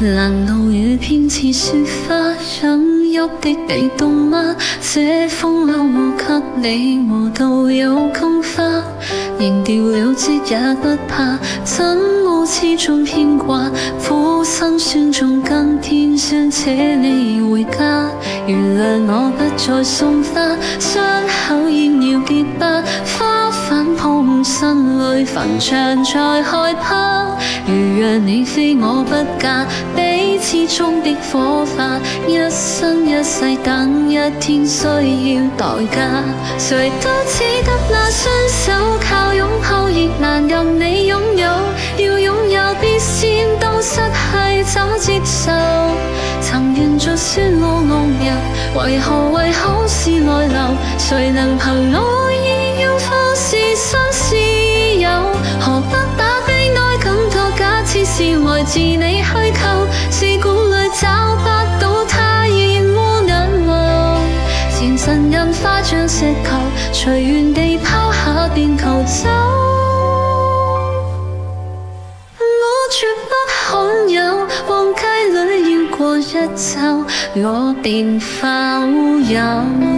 难路雨偏似雪花，冷郁的你冻吗？这风褛我给你，磨到有襟花，扔掉了职也不怕，怎么始终牵挂？苦心酸中更添想扯你回家，原谅我不再送花，伤口要结疤，花瓣碰心里坟场再害怕。如若你非我不嫁，彼此中的火花，一生一世等一天需要代价。谁都只得那双手，靠拥抱亦难任你拥有。要拥有，必先都失去，怎接受。曾沿着雪路浪游，为何为好事内流？谁能凭？是來自你虛構，試管里找不到他煙污眼眸。前尘印化像石球，隨緣地拋下便逃走。我绝不罕有，往街里绕過一周，我便化烏有。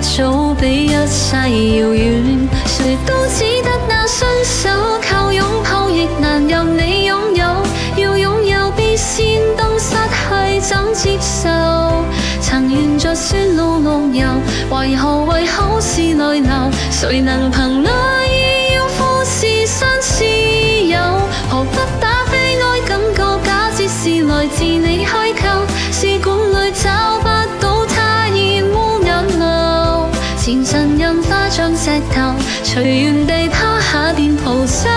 早比一世遥远，谁都只得那双手，靠拥抱亦难任你拥有。要拥有，必先当失去，怎接受？曾沿着雪路浪游，为何为好事泪流？谁能凭爱？石头随缘地抛下便逃走，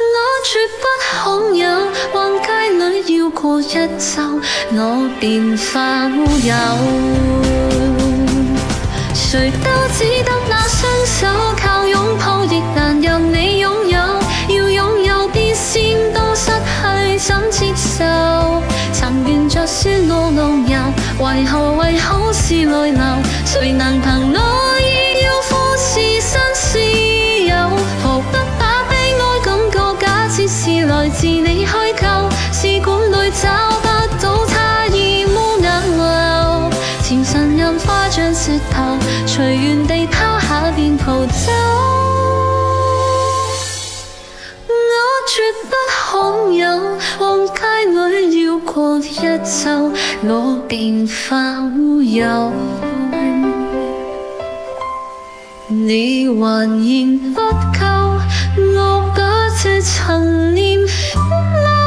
我绝不罕有。往街里绕过一周，我便化乌有。谁都只得那双手，靠拥抱亦难任你拥有。要拥有，必先都失去怎接受？曾着雪路我。为何为好事泪流？谁能凭爱？过一周，我便化乌有。你还嫌不够，我把这陈年尘念。